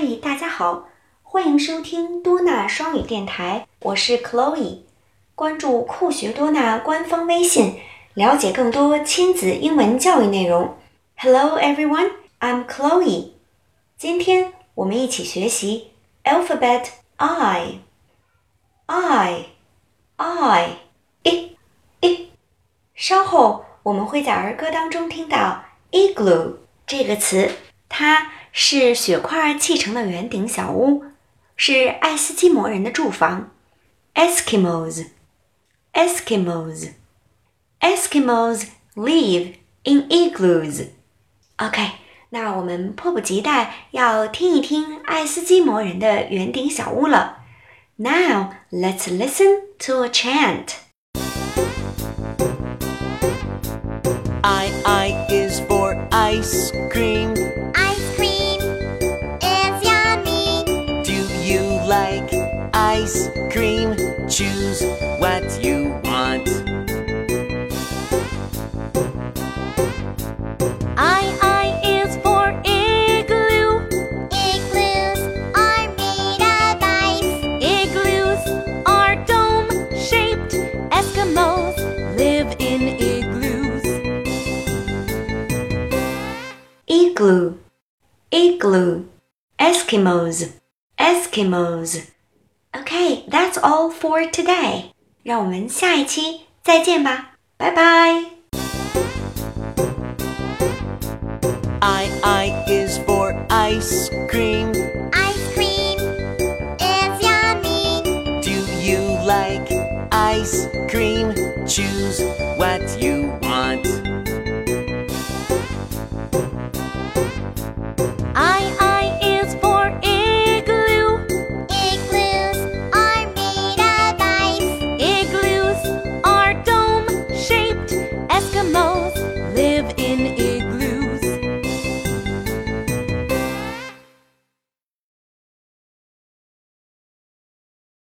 嗨，大家好，欢迎收听多纳双语电台，我是 Chloe。关注酷学多纳官方微信，了解更多亲子英文教育内容。Hello everyone, I'm Chloe。今天我们一起学习 alphabet I。I, I, i, i。稍后我们会在儿歌当中听到 igloo 这个词，它是雪块砌成的圆顶小屋，是爱斯基摩人的住房。Eskimos Eskimos Eskimos live in igloos. OK，那我们迫不及待要听一听爱斯基摩人的圆顶小屋了。Now let's listen to a chant. I ice cream? Choose what you want. I I is for igloo. Igloos are made of ice. Igloos are dome shaped. Eskimos live in igloos. Igloo, igloo, Eskimos, Eskimos. Okay, that's all for today. 让我们下一期再见吧，拜拜。 I I is for ice cream. Ice cream is yummy. Do you like ice cream? Choose